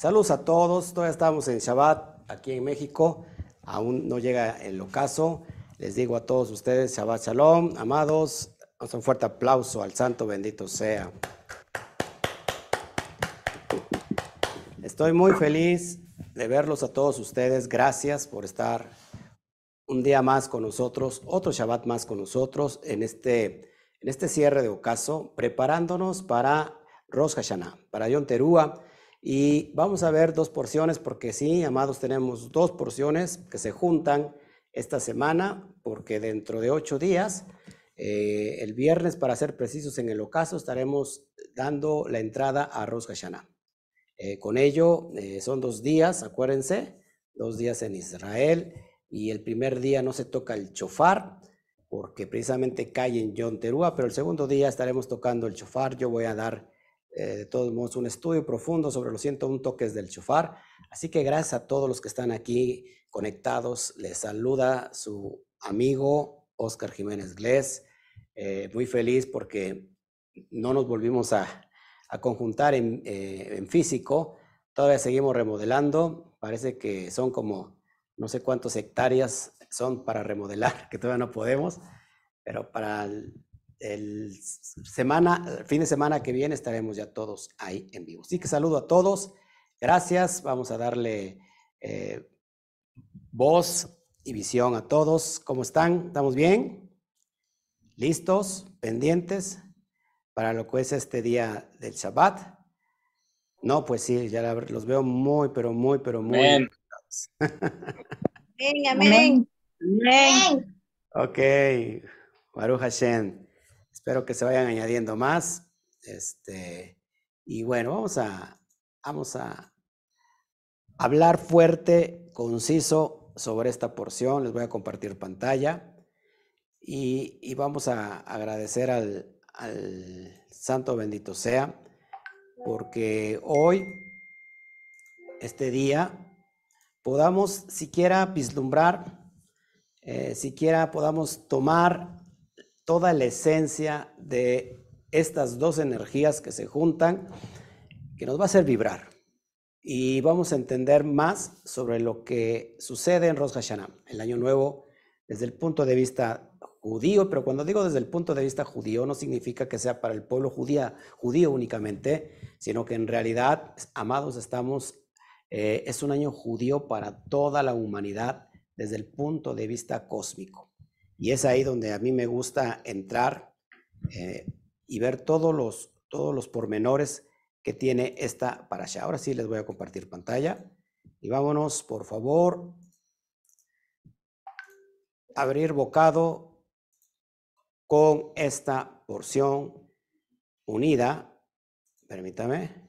Saludos a todos, todavía estamos en Shabbat aquí en México, aún no llega el ocaso. Les digo a todos ustedes, Shabbat Shalom, amados, un fuerte aplauso al Santo bendito sea. Estoy muy feliz de verlos a todos ustedes. Gracias por estar un día más con nosotros, otro Shabbat más con nosotros en este, en este cierre de ocaso, preparándonos para Rosh Hashanah, para Yom Teruah. Y vamos a ver dos porciones, porque sí, amados, tenemos dos porciones que se juntan esta semana, porque dentro de ocho días, eh, el viernes, para ser precisos en el ocaso, estaremos dando la entrada a Rosh Hashanah. Eh, con ello, eh, son dos días, acuérdense, dos días en Israel, y el primer día no se toca el chofar, porque precisamente cae en Yom Teruah, pero el segundo día estaremos tocando el chofar. Yo voy a dar eh, de todos modos, un estudio profundo sobre los 101 toques del chofar. Así que gracias a todos los que están aquí conectados. Les saluda su amigo Oscar Jiménez Glés. Eh, muy feliz porque no nos volvimos a, conjuntar en, eh, en, físico. Todavía seguimos remodelando. Parece que son como no sé cuántas hectáreas son para remodelar, que todavía no podemos. Pero para el el semana, fin de semana que viene estaremos ya todos ahí en vivo. Así que saludo a todos. Gracias. Vamos a darle eh, voz y visión a todos. ¿Cómo están? ¿Estamos bien? ¿Listos? ¿Pendientes? Para lo que es este día del Shabbat. No, pues sí, ya los veo muy, pero muy, pero muy. Amén. amén. Amén. Ok. Baruch Hashem. Espero que se vayan añadiendo más. Este, y bueno, vamos a, vamos a hablar fuerte, conciso sobre esta porción. Les voy a compartir pantalla y, vamos a agradecer al, al, Santo bendito sea, porque hoy, este día, podamos siquiera vislumbrar, eh, siquiera podamos tomar toda la esencia de estas dos energías que se juntan, que nos va a hacer vibrar. Y vamos a entender más sobre lo que sucede en Rosh Hashanah, el Año Nuevo, desde el punto de vista judío, pero cuando digo desde el punto de vista judío, no significa que sea para el pueblo judía, judío únicamente, sino que en realidad, amados, estamos, eh, es un año judío para toda la humanidad desde el punto de vista cósmico. Y es ahí donde a mí me gusta entrar eh, y ver todos los, todos los pormenores que tiene esta para allá. Ahora sí les voy a compartir pantalla. Y vámonos, por favor, abrir bocado con esta porción unida. Permítame.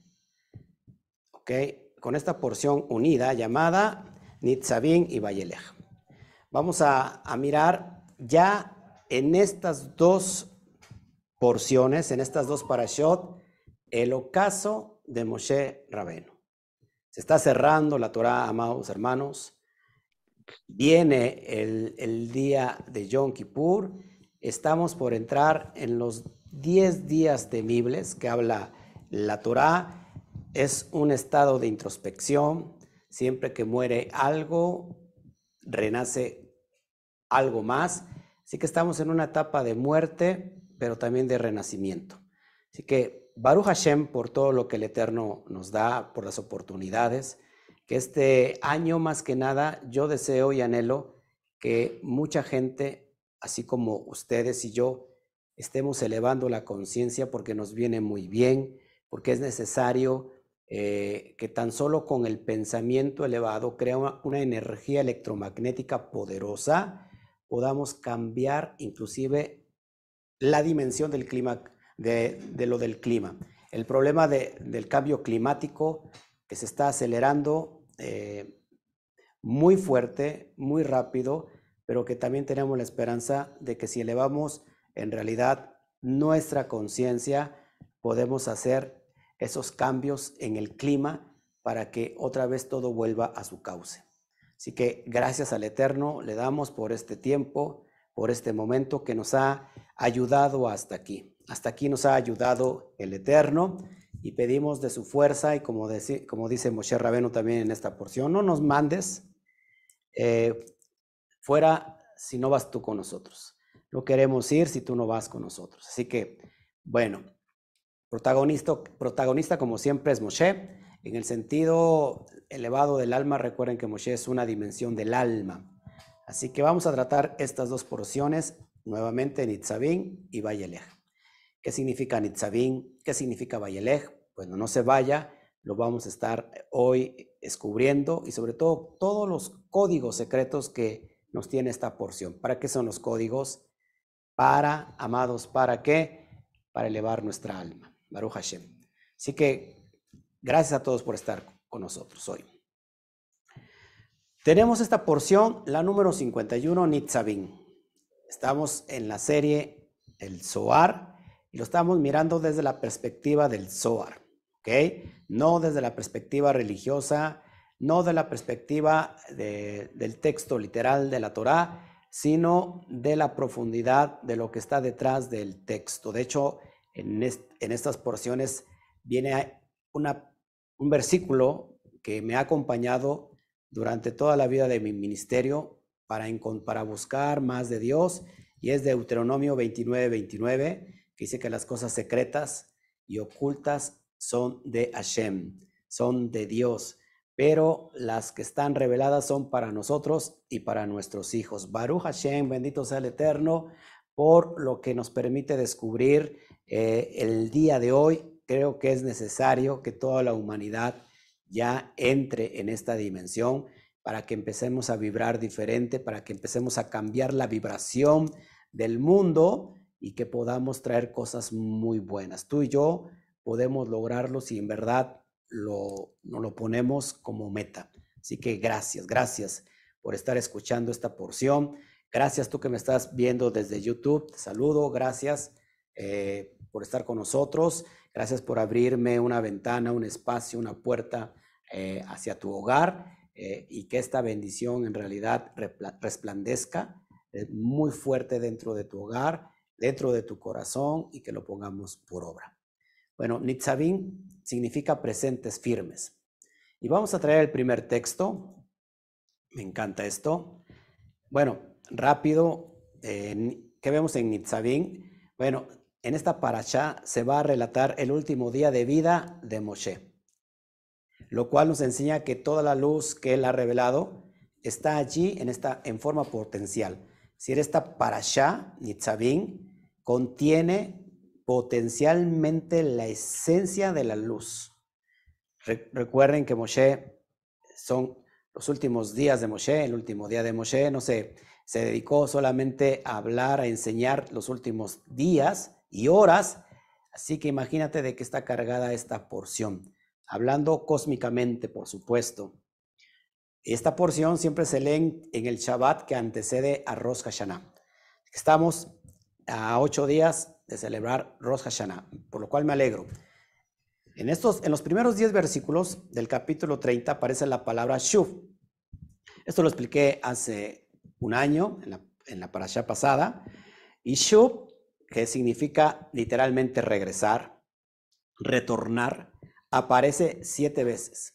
Ok, con esta porción unida llamada Nitzavin y Vayelech. Vamos a, a mirar ya en estas dos porciones, en estas dos parashot, el ocaso de Moshe Rabeno. Se está cerrando la Torah, amados hermanos. Viene el, día de Yom Kippur. Estamos por entrar en los 10 días temibles que habla la Torah. Es un estado de introspección. Siempre que muere algo, renace algo más. Así que estamos en una etapa de muerte, pero también de renacimiento. Así que Baruch Hashem por todo lo que el Eterno nos da, por las oportunidades, que este año más que nada yo deseo y anhelo que mucha gente, así como ustedes y yo, estemos elevando la conciencia porque nos viene muy bien, porque es necesario eh, que tan solo con el pensamiento elevado crea una energía electromagnética poderosa podamos cambiar inclusive la dimensión del clima, de, lo del clima. El problema del cambio climático que se está acelerando eh, muy fuerte, muy rápido, pero que también tenemos la esperanza de que si elevamos en realidad nuestra conciencia, podemos hacer esos cambios en el clima para que otra vez todo vuelva a su cauce. Así que gracias al Eterno le damos por este tiempo, por este momento que nos ha ayudado hasta aquí. Hasta aquí nos ha ayudado el Eterno y pedimos de su fuerza y como, dice Moshe Rabeno también en esta porción, no nos mandes eh, fuera si no vas tú con nosotros. No queremos ir si tú no vas con nosotros. Así que, bueno, protagonista, protagonista como siempre es Moshe. En el sentido elevado del alma, recuerden que Moshe es una dimensión del alma. Así que vamos a tratar estas dos porciones nuevamente, Nitzavim y Vayelej. ¿Qué significa Nitzavim? ¿Qué significa Vayelej? Bueno, no se vaya, lo vamos a estar hoy descubriendo y sobre todo todos los códigos secretos que nos tiene esta porción. ¿Para qué son los códigos? Para, amados, ¿para qué? Para elevar nuestra alma. Baruch Hashem. Así que gracias a todos por estar con nosotros hoy. Tenemos esta porción, la número 51, Nitzavim. Estamos en la serie El Zohar y lo estamos mirando desde la perspectiva del Zohar, ¿ok? No desde la perspectiva religiosa, no de la perspectiva del texto literal de la Torá, sino de la profundidad de lo que está detrás del texto. De hecho, en, estas porciones viene una, un versículo que me ha acompañado durante toda la vida de mi ministerio para, para buscar más de Dios, y es Deuteronomio 29, 29, que dice que las cosas secretas y ocultas son de Hashem, son de Dios, pero las que están reveladas son para nosotros y para nuestros hijos. Baruch Hashem, bendito sea el Eterno, por lo que nos permite descubrir eh, el día de hoy. Creo que es necesario que toda la humanidad ya entre en esta dimensión para que empecemos a vibrar diferente, para que empecemos a cambiar la vibración del mundo y que podamos traer cosas muy buenas. Tú y yo podemos lograrlo si en verdad lo, nos lo ponemos como meta. Así que gracias, gracias por estar escuchando esta porción. Gracias tú que me estás viendo desde YouTube. Te saludo, gracias eh, por estar con nosotros. Gracias por abrirme una ventana, un espacio, una puerta eh, hacia tu hogar. Eh, y que esta bendición en realidad resplandezca eh, muy fuerte dentro de tu hogar, dentro de tu corazón y que lo pongamos por obra. Bueno, Nitzavim significa presentes firmes. Y vamos a traer el primer texto. Me encanta esto. Bueno, rápido, ¿qué vemos en Nitzavim? Bueno, en esta parasha se va a relatar el último día de vida de Moshe lo cual nos enseña que toda la luz que Él ha revelado está allí en, esta, en forma potencial. Si esta parasha, Nitzavim, contiene potencialmente la esencia de la luz. recuerden que Moshe son los últimos días de Moshe, el último día de Moshe, no sé, se dedicó solamente a hablar, a enseñar los últimos días y horas, así que imagínate de qué está cargada esta porción hablando cósmicamente, por supuesto. Esta porción siempre se lee en, el Shabbat que antecede a Rosh Hashanah. Estamos a ocho días de celebrar Rosh Hashanah, por lo cual me alegro. En, estos, en los primeros diez versículos del capítulo 30 aparece la palabra Shuv. Esto lo expliqué hace un año, en la, en la parasha pasada. Y Shuv, que significa literalmente regresar, retornar, aparece siete veces.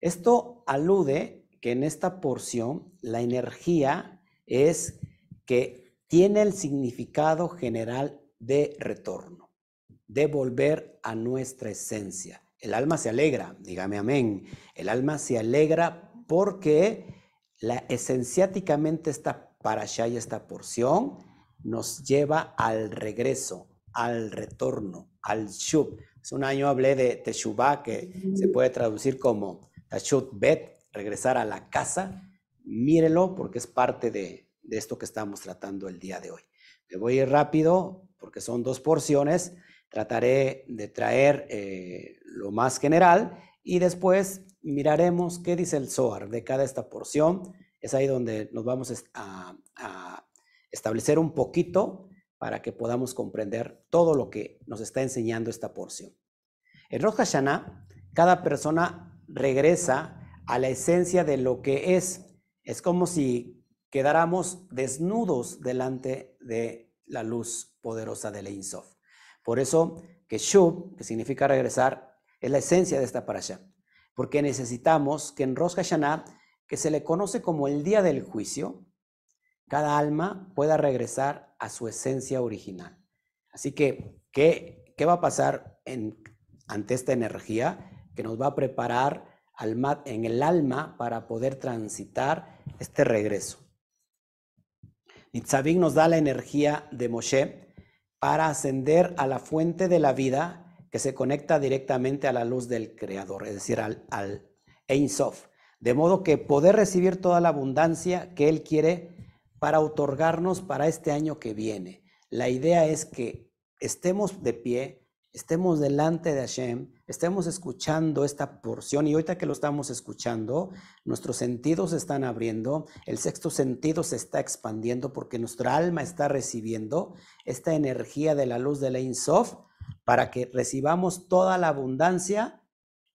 Esto alude que en esta porción la energía es que tiene el significado general de retorno, de volver a nuestra esencia. El alma se alegra, dígame amén. El alma se alegra porque la esenciáticamente esta parasha y esta porción nos lleva al regreso, al retorno, al shub. Hace un año hablé de Teshuvah, que se puede traducir como Tashut Bet, regresar a la casa. Mírelo porque es parte de, esto que estamos tratando el día de hoy. Me voy a ir rápido porque son dos porciones. Trataré de traer eh, lo más general y después miraremos qué dice el Zohar de cada esta porción. Es ahí donde nos vamos a, a establecer un poquito para que podamos comprender todo lo que nos está enseñando esta porción. En Rosh Hashanah, cada persona regresa a la esencia de lo que es. Es como si quedáramos desnudos delante de la luz poderosa de Ein Sof. Por eso que Shub, que significa regresar, Es la esencia de esta parasha. Porque necesitamos que en Rosh Hashanah, que se le conoce como el día del juicio, cada alma pueda regresar a su esencia original. Así que, ¿qué, qué va a pasar en, ante esta energía que nos va a preparar en el alma para poder transitar este regreso? Nitzavik nos da la energía de Moshe para ascender a la fuente de la vida que se conecta directamente a la luz del Creador, es decir, al, al Ein Sof. De modo que poder recibir toda la abundancia que Él quiere para otorgarnos para este año que viene. La idea es que estemos de pie, estemos delante de Hashem, estemos escuchando esta porción y ahorita que lo estamos escuchando, nuestros sentidos se están abriendo, el sexto sentido se está expandiendo porque nuestra alma está recibiendo esta energía de la luz de la Insof para que recibamos toda la abundancia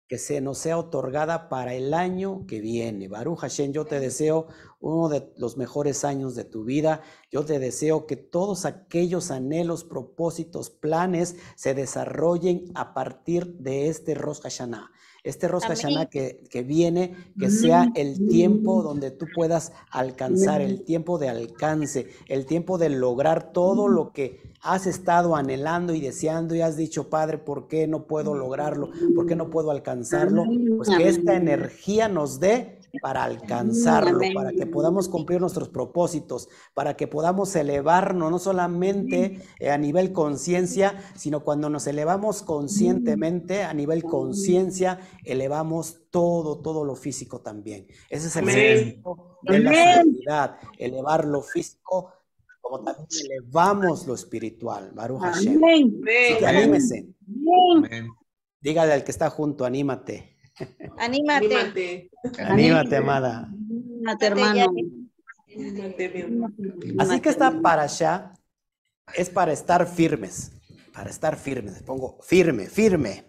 que se nos sea otorgada para el año que viene. Baruch Hashem, yo te deseo uno de los mejores años de tu vida. Yo te deseo que todos aquellos anhelos, propósitos, planes se desarrollen a partir de este Rosh Hashanah. Este Rosh Hashanah que, que, viene, que sea el tiempo donde tú puedas alcanzar, el tiempo de alcance, el tiempo de lograr todo lo que has estado anhelando y deseando y has dicho, Padre, ¿por qué no puedo lograrlo? ¿Por qué no puedo alcanzarlo? Pues que esta energía nos dé para alcanzarlo, para que podamos cumplir nuestros propósitos, para que podamos elevarnos no solamente eh, a nivel conciencia, sino cuando nos elevamos conscientemente a nivel conciencia, elevamos todo, todo lo físico también. Ese es el secreto de la seguridad, elevar lo físico como también elevamos lo espiritual. Baruch Hashem. anímese. Dígale al que está junto, anímate. Anímate. Anímate, amada. Anímate, hermano. Así que esta para allá es para estar firmes, para estar firmes. Pongo firme, firme,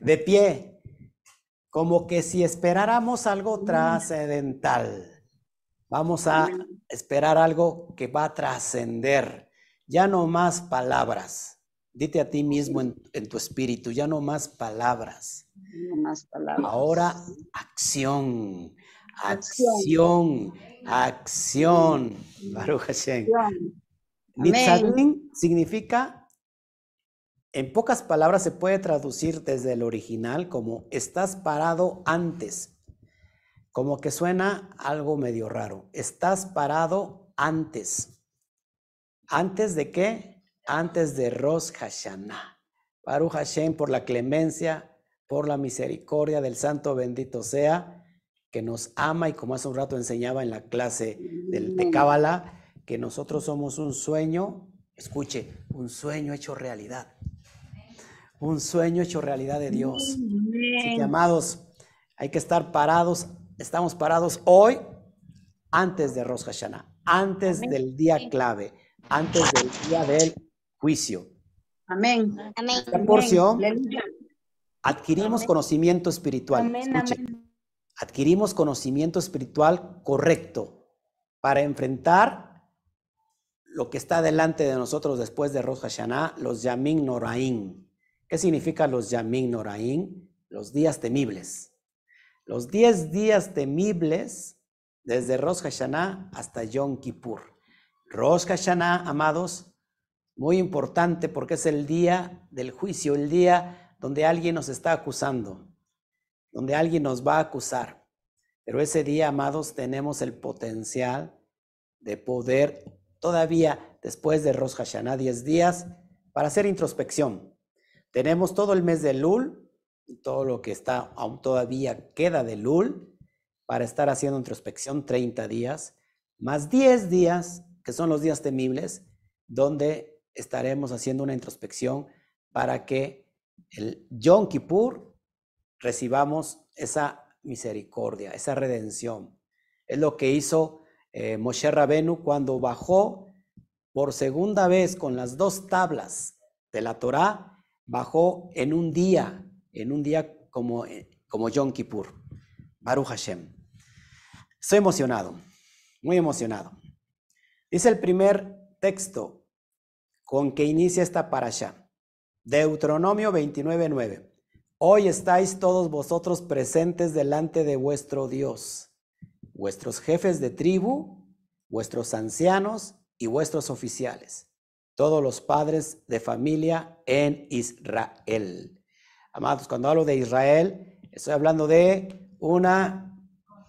de pie, como que si esperáramos algo trascendental. Vamos a esperar algo que va a trascender. Ya no más palabras. Dite a ti mismo en, tu espíritu, ya no más palabras. Ahora acción, acción, acción. Baruch Hashem. significa, en pocas palabras se puede traducir desde el original como estás parado antes. Como que suena algo medio raro. Estás parado antes. ¿Antes de qué? Antes de Rosh Hashanah. Baruch Hashem por la clemencia por la misericordia del Santo bendito sea, que nos ama y como hace un rato enseñaba en la clase del, de Cábala, que nosotros somos un sueño, escuche, un sueño hecho realidad. Un sueño hecho realidad de Dios. Así que, amados, hay que estar parados, estamos parados hoy antes de Rosh Hashanah, antes del día clave, antes del día del juicio. Amén. Amén. Esta porción Adquirimos conocimiento espiritual. Adquirimos conocimiento espiritual correcto para enfrentar lo que está delante de nosotros después de Rosh Hashanah, los Yamin Noraim. ¿Qué significa los Yamin Noraim? Los días temibles. Los 10 días temibles desde Rosh Hashanah hasta Yom Kippur. Rosh Hashanah, amados, muy importante porque es el día del juicio, el día donde alguien nos está acusando, donde alguien nos va a acusar. Pero ese día, amados, tenemos el potencial de poder todavía después de Rosh Hashanah, 10 días, para hacer introspección. Tenemos todo el mes de Lul, todo lo que está aún todavía queda de Lul, para estar haciendo introspección 30 días, más 10 días, que son los días temibles, donde estaremos haciendo una introspección para que el Yom Kippur recibamos esa misericordia, esa redención. Es lo que hizo eh, Moshe Rabenu cuando bajó por segunda vez con las dos tablas de la Torá, bajó en un día, en un día como, eh, como Yom Kippur. Baruch Hashem. Estoy emocionado, muy emocionado. Dice el primer texto con que inicia esta parasha. Deuteronomio 29.9. Hoy estáis todos vosotros presentes delante de vuestro Dios, vuestros jefes de tribu, vuestros ancianos y vuestros oficiales, todos los padres de familia en Israel. Amados, cuando hablo de Israel, estoy hablando de una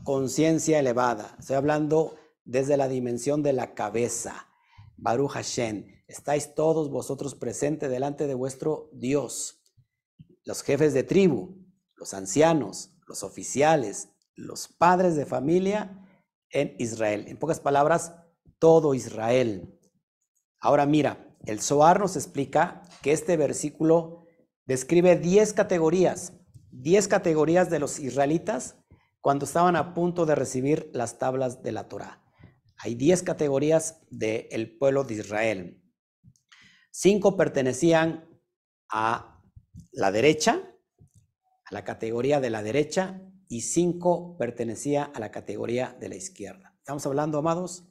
conciencia elevada, estoy hablando desde la dimensión de la cabeza. Baruch Hashem, estáis todos vosotros presentes delante de vuestro Dios, los jefes de tribu, los ancianos, los oficiales, los padres de familia en Israel. En pocas palabras, todo Israel. Ahora mira, el Zohar nos explica que este versículo describe 10 categorías, 10 categorías de los israelitas cuando estaban a punto de recibir las tablas de la Torá. Hay 10 categorías del pueblo de Israel. Cinco pertenecían a la derecha, a la categoría de la derecha, y cinco pertenecía a la categoría de la izquierda. Estamos hablando, amados,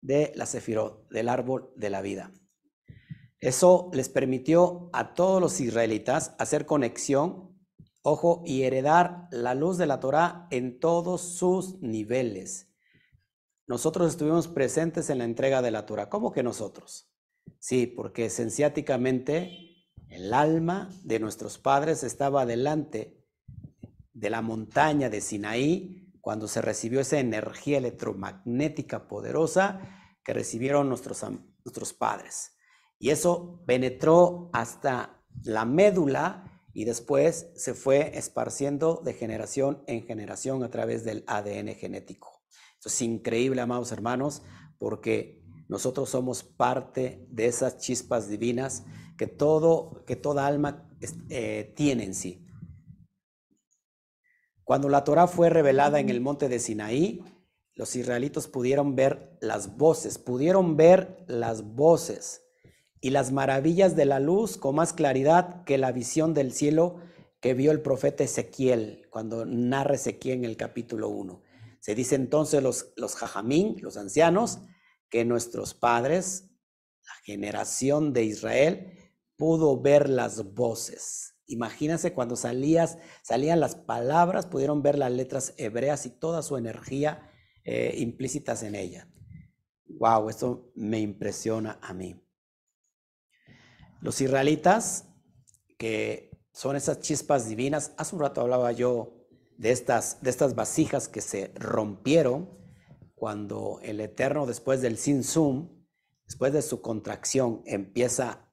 de la Sefirot, del árbol de la vida. Eso les permitió a todos los israelitas hacer conexión, ojo, y heredar la luz de la Torah en todos sus niveles. Nosotros estuvimos presentes en la entrega de la Torah. ¿Cómo que nosotros? Sí, porque esenciáticamente el alma de nuestros padres estaba delante de la montaña de Sinaí, cuando se recibió esa energía electromagnética poderosa que recibieron nuestros, nuestros padres. Y eso penetró hasta la médula y después se fue esparciendo de generación en generación a través del ADN genético. Eso es increíble, amados hermanos, porque nosotros somos parte de esas chispas divinas que, todo, que toda alma eh, tiene en sí. Cuando la Torah fue revelada en el monte de Sinaí, los israelitos pudieron ver las voces, pudieron ver las voces y las maravillas de la luz con más claridad que la visión del cielo que vio el profeta Ezequiel cuando narra Ezequiel en el capítulo 1. Se dice entonces los, los jajamín, los ancianos, que nuestros padres, la generación de Israel, pudo ver las voces. Imagínense cuando salías, salían las palabras, pudieron ver las letras hebreas y toda su energía eh, implícitas en ella. Wow, esto me impresiona a mí. Los israelitas, que son esas chispas divinas, hace un rato hablaba yo de estas, de estas vasijas que se rompieron cuando el Eterno, después del Sin Sum, después de su contracción, empieza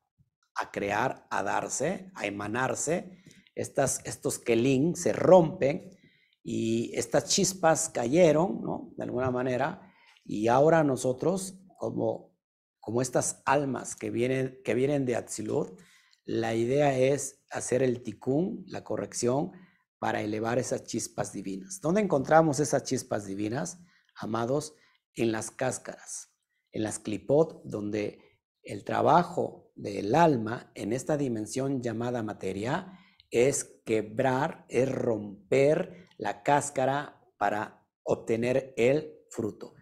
a crear, a darse, a emanarse. Estas, estos kelim se rompen y estas chispas cayeron, ¿no? De alguna manera. Y ahora nosotros, como, como estas almas que vienen, que vienen de Atzilut, la idea es hacer el tikkun, la corrección, para elevar esas chispas divinas. ¿Dónde encontramos esas chispas divinas, amados? En las cáscaras, en las clipot, donde el trabajo del alma en esta dimensión llamada materia es quebrar, es romper la cáscara para obtener el fruto.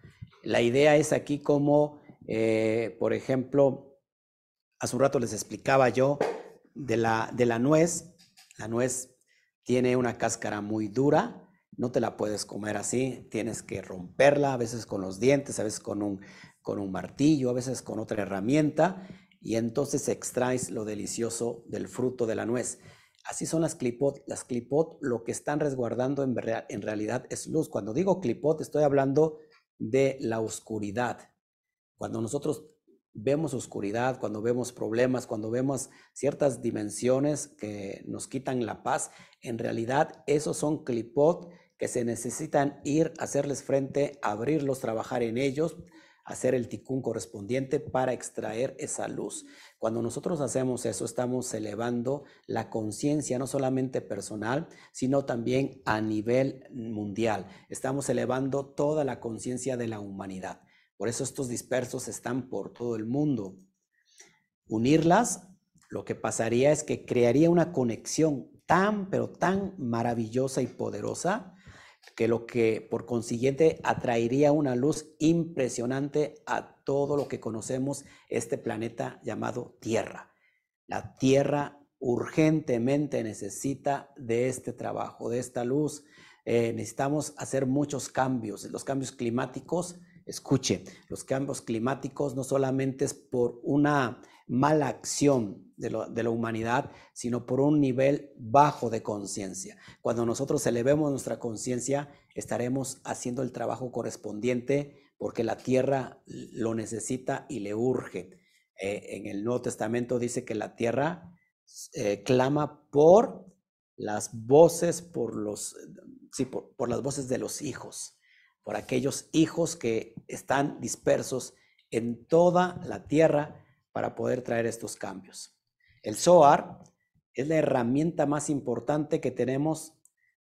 La idea es aquí como, eh, por ejemplo, hace un rato les explicaba yo de la, de la nuez. La nuez tiene una cáscara muy dura, no te la puedes comer así, tienes que romperla, a veces con los dientes, a veces con un, con un martillo, a veces con otra herramienta, y entonces extraes lo delicioso del fruto de la nuez. Así son las clipot. Las clipot lo que están resguardando en, en realidad es luz. Cuando digo clipot estoy hablando de la oscuridad. Cuando nosotros vemos oscuridad, cuando vemos problemas, cuando vemos ciertas dimensiones que nos quitan la paz, en realidad esos son clipot que se necesitan ir, hacerles frente, abrirlos, trabajar en ellos, hacer el ticún correspondiente para extraer esa luz. Cuando nosotros hacemos eso, estamos elevando la conciencia no solamente personal, sino también a nivel mundial. Estamos elevando toda la conciencia de la humanidad. Por eso estos dispersos están por todo el mundo. Unirlas, lo que pasaría es que crearía una conexión tan, pero tan maravillosa y poderosa que lo que por consiguiente atraería una luz impresionante a todo lo que conocemos este planeta llamado Tierra. La Tierra urgentemente necesita de este trabajo, de esta luz. Eh, necesitamos hacer muchos cambios. Los cambios climáticos, escuche, los cambios climáticos no solamente es por una mala acción de, la humanidad, sino por un nivel bajo de conciencia. Cuando nosotros elevemos nuestra conciencia, estaremos haciendo el trabajo correspondiente porque la tierra lo necesita y le urge. Eh, en el Nuevo Testamento dice que la tierra eh, clama por las voces, por los, sí, por, las voces de los hijos, por aquellos hijos que están dispersos en toda la tierra para poder traer estos cambios. El Zohar es la herramienta más importante que tenemos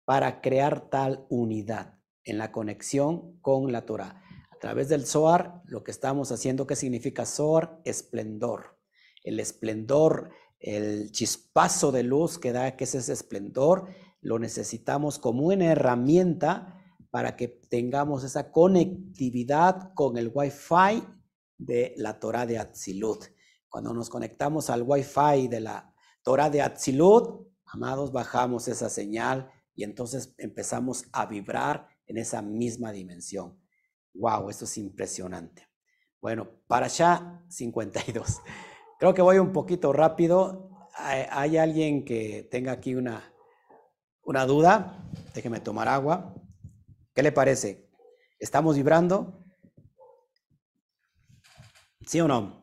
para crear tal unidad en la conexión con la Torah través del Zohar, lo que estamos haciendo, ¿qué significa Zohar? Esplendor. El esplendor, el chispazo de luz que da, que es ese esplendor, lo necesitamos como una herramienta para que tengamos esa conectividad con el Wi-Fi de la Torah de Atzilut. Cuando nos conectamos al Wi-Fi de la Torah de Atzilut, amados, bajamos esa señal y entonces empezamos a vibrar en esa misma dimensión. Wow, esto es impresionante. Bueno, para allá 52. Creo que voy un poquito rápido. ¿Hay, alguien que tenga aquí una, una duda? Déjeme tomar agua. ¿Qué le parece? ¿Estamos vibrando? ¿Sí o no?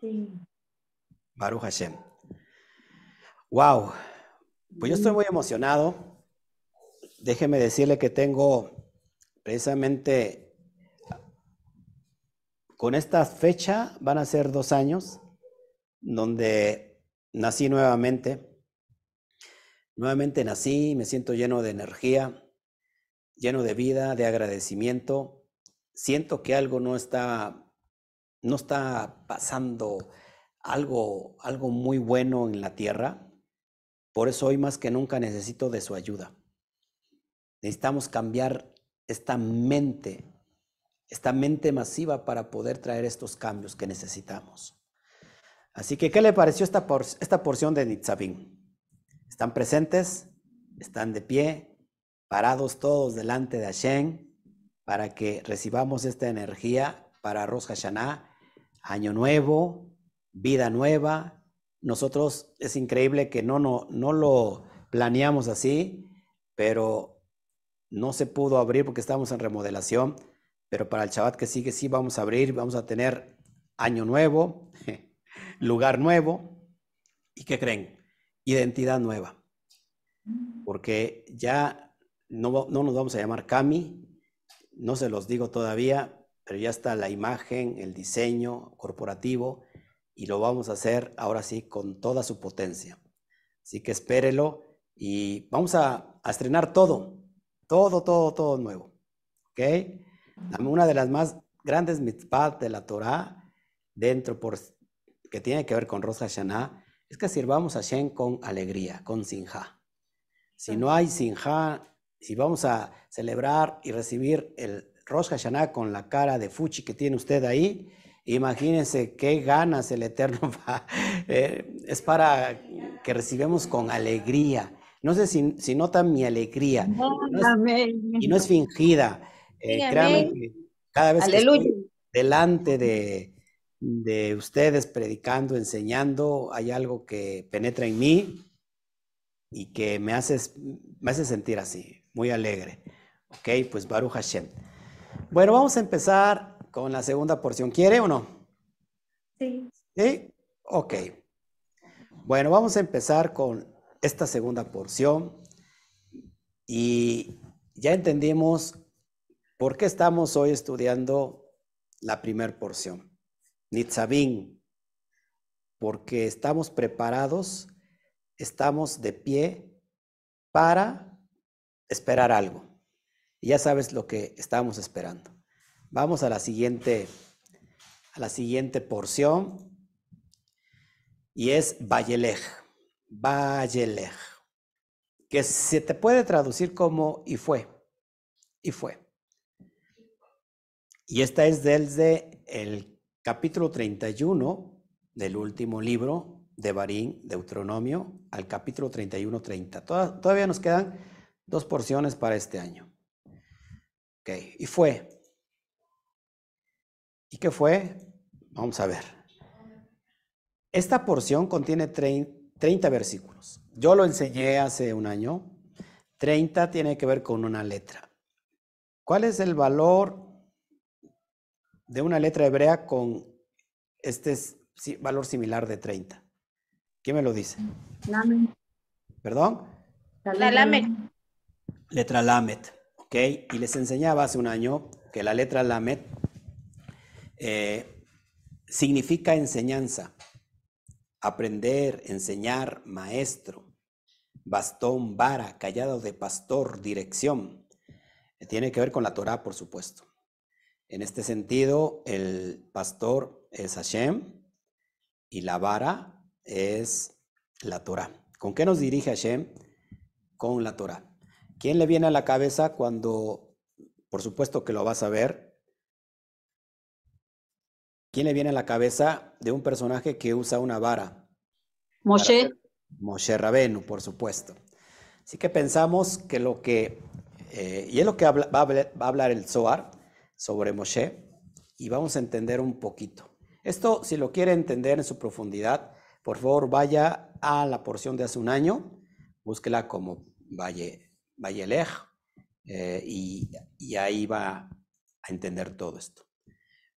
Sí. Baruch Hashem. Wow. Pues yo estoy muy emocionado. Déjeme decirle que tengo precisamente con esta fecha van a ser dos años donde nací nuevamente. Nuevamente nací, me siento lleno de energía, lleno de vida, de agradecimiento. Siento que algo no está, no está pasando algo, algo muy bueno en la tierra. Por eso hoy más que nunca necesito de su ayuda. Necesitamos cambiar esta mente, esta mente masiva para poder traer estos cambios que necesitamos. Así que, ¿qué le pareció esta, esta porción de Nitzavim? ¿Están presentes? ¿Están de pie? ¿Parados todos delante de Hashem para que recibamos esta energía para Rosh Hashanah, Año Nuevo, Vida Nueva? Nosotros es increíble que no, no, no lo planeamos así, pero no se pudo abrir porque estábamos en remodelación, pero para el Shabbat que sigue sí vamos a abrir, vamos a tener año nuevo, lugar nuevo y ¿qué creen? Identidad nueva. Porque ya no, no nos vamos a llamar Cami, no se los digo todavía, pero ya está la imagen, el diseño corporativo y lo vamos a hacer ahora sí con toda su potencia. Así que espérelo y vamos a, estrenar todo. Todo, todo, todo nuevo. ¿Ok? Una de las más grandes mitzvot de la Torah, dentro por, que tiene que ver con Rosh Hashanah, es que sirvamos a Shem con alegría, con sinja. Si no hay sinja, si vamos a celebrar y recibir el Rosh Hashanah con la cara de Fuchi que tiene usted ahí, imagínense qué ganas el Eterno va. Eh, es para que recibamos con alegría. No sé si, notan mi alegría. y no es fingida. Eh, que cada vez que estoy delante de, de ustedes predicando, enseñando, hay algo que penetra en mí y que me hace, me hace sentir así, muy alegre. Ok, pues Baruch Hashem. Bueno, vamos a empezar con la segunda porción. ¿Quiere o no? Sí. ¿Sí? Ok. Bueno, vamos a empezar con esta segunda porción y ya entendimos por qué estamos hoy estudiando la primera porción, Nitzavim, porque estamos preparados, estamos de pie para esperar algo. Y ya sabes lo que estamos esperando. Vamos a la siguiente, a la siguiente porción y es Vallelej. Vayelech, que se te puede traducir como y fue, y fue. Y esta es desde el capítulo 31 del último libro de Barín, Deuteronomio, al capítulo 31-30. Todavía nos quedan dos porciones para este año. Ok, y fue. ¿Y qué fue? Vamos a ver. Esta porción contiene 30 versículos. Yo lo enseñé hace un año. 30 tiene que ver con una letra. ¿Cuál es el valor de una letra hebrea con este valor similar de 30? ¿Quién me lo dice? Lamet. ¿Perdón? La Lamet. Letra Lamet, Y les enseñaba hace un año que la letra Lamet eh, significa enseñanza, aprender, enseñar, maestro, bastón, vara, callado de pastor, dirección. Tiene que ver con la Torah, por supuesto. En este sentido, el pastor es Hashem y la vara es la Torah. ¿Con qué nos dirige Hashem? Con la Torah. ¿Quién le viene a la cabeza cuando, por supuesto que lo vas a ver, quién le viene a la cabeza de un personaje que usa una vara? Moshe. Moshe Rabenu, por supuesto. Así que pensamos que lo que, eh, y es lo que va, a hablar, el Zohar, sobre Moshe y vamos a entender un poquito. Esto, si lo quiere entender en su profundidad, por favor vaya a la porción de hace un año, búsquela como Valle, Valle Lej, eh, y, ahí va a entender todo esto.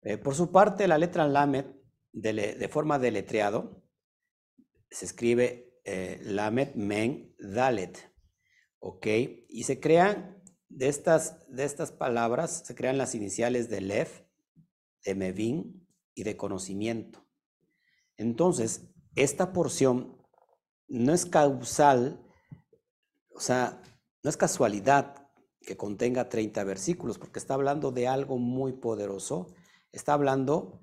Eh, por su parte, la letra Lamed, de, de forma deletreado, se escribe eh, Lamed Men Dalet, ¿ok? Y se crean de estas, de estas palabras se crean las iniciales de Lev, de Mevin y de conocimiento. Entonces, esta porción no es causal, o sea, no es casualidad que contenga 30 versículos, porque está hablando de algo muy poderoso. Está hablando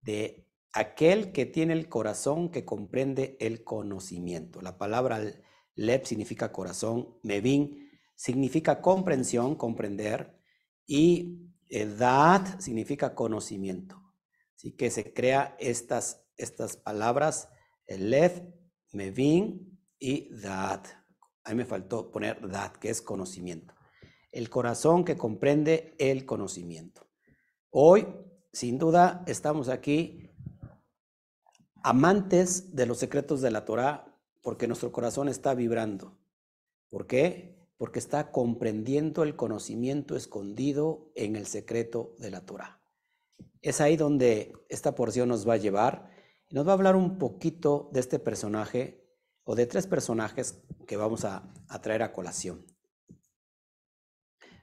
de aquel que tiene el corazón que comprende el conocimiento. La palabra Lev significa corazón, Mevin significa comprensión, comprender, y edad significa conocimiento. Así que se crea estas, estas palabras, lev, mevin y dad. Ahí me faltó poner dad, que es conocimiento. El corazón que comprende el conocimiento. Hoy, sin duda, estamos aquí amantes de los secretos de la Torah porque nuestro corazón está vibrando. ¿Por qué? porque está comprendiendo el conocimiento escondido en el secreto de la Torah. Es ahí donde esta porción nos va a llevar y nos va a hablar un poquito de este personaje o de tres personajes que vamos a, traer a colación.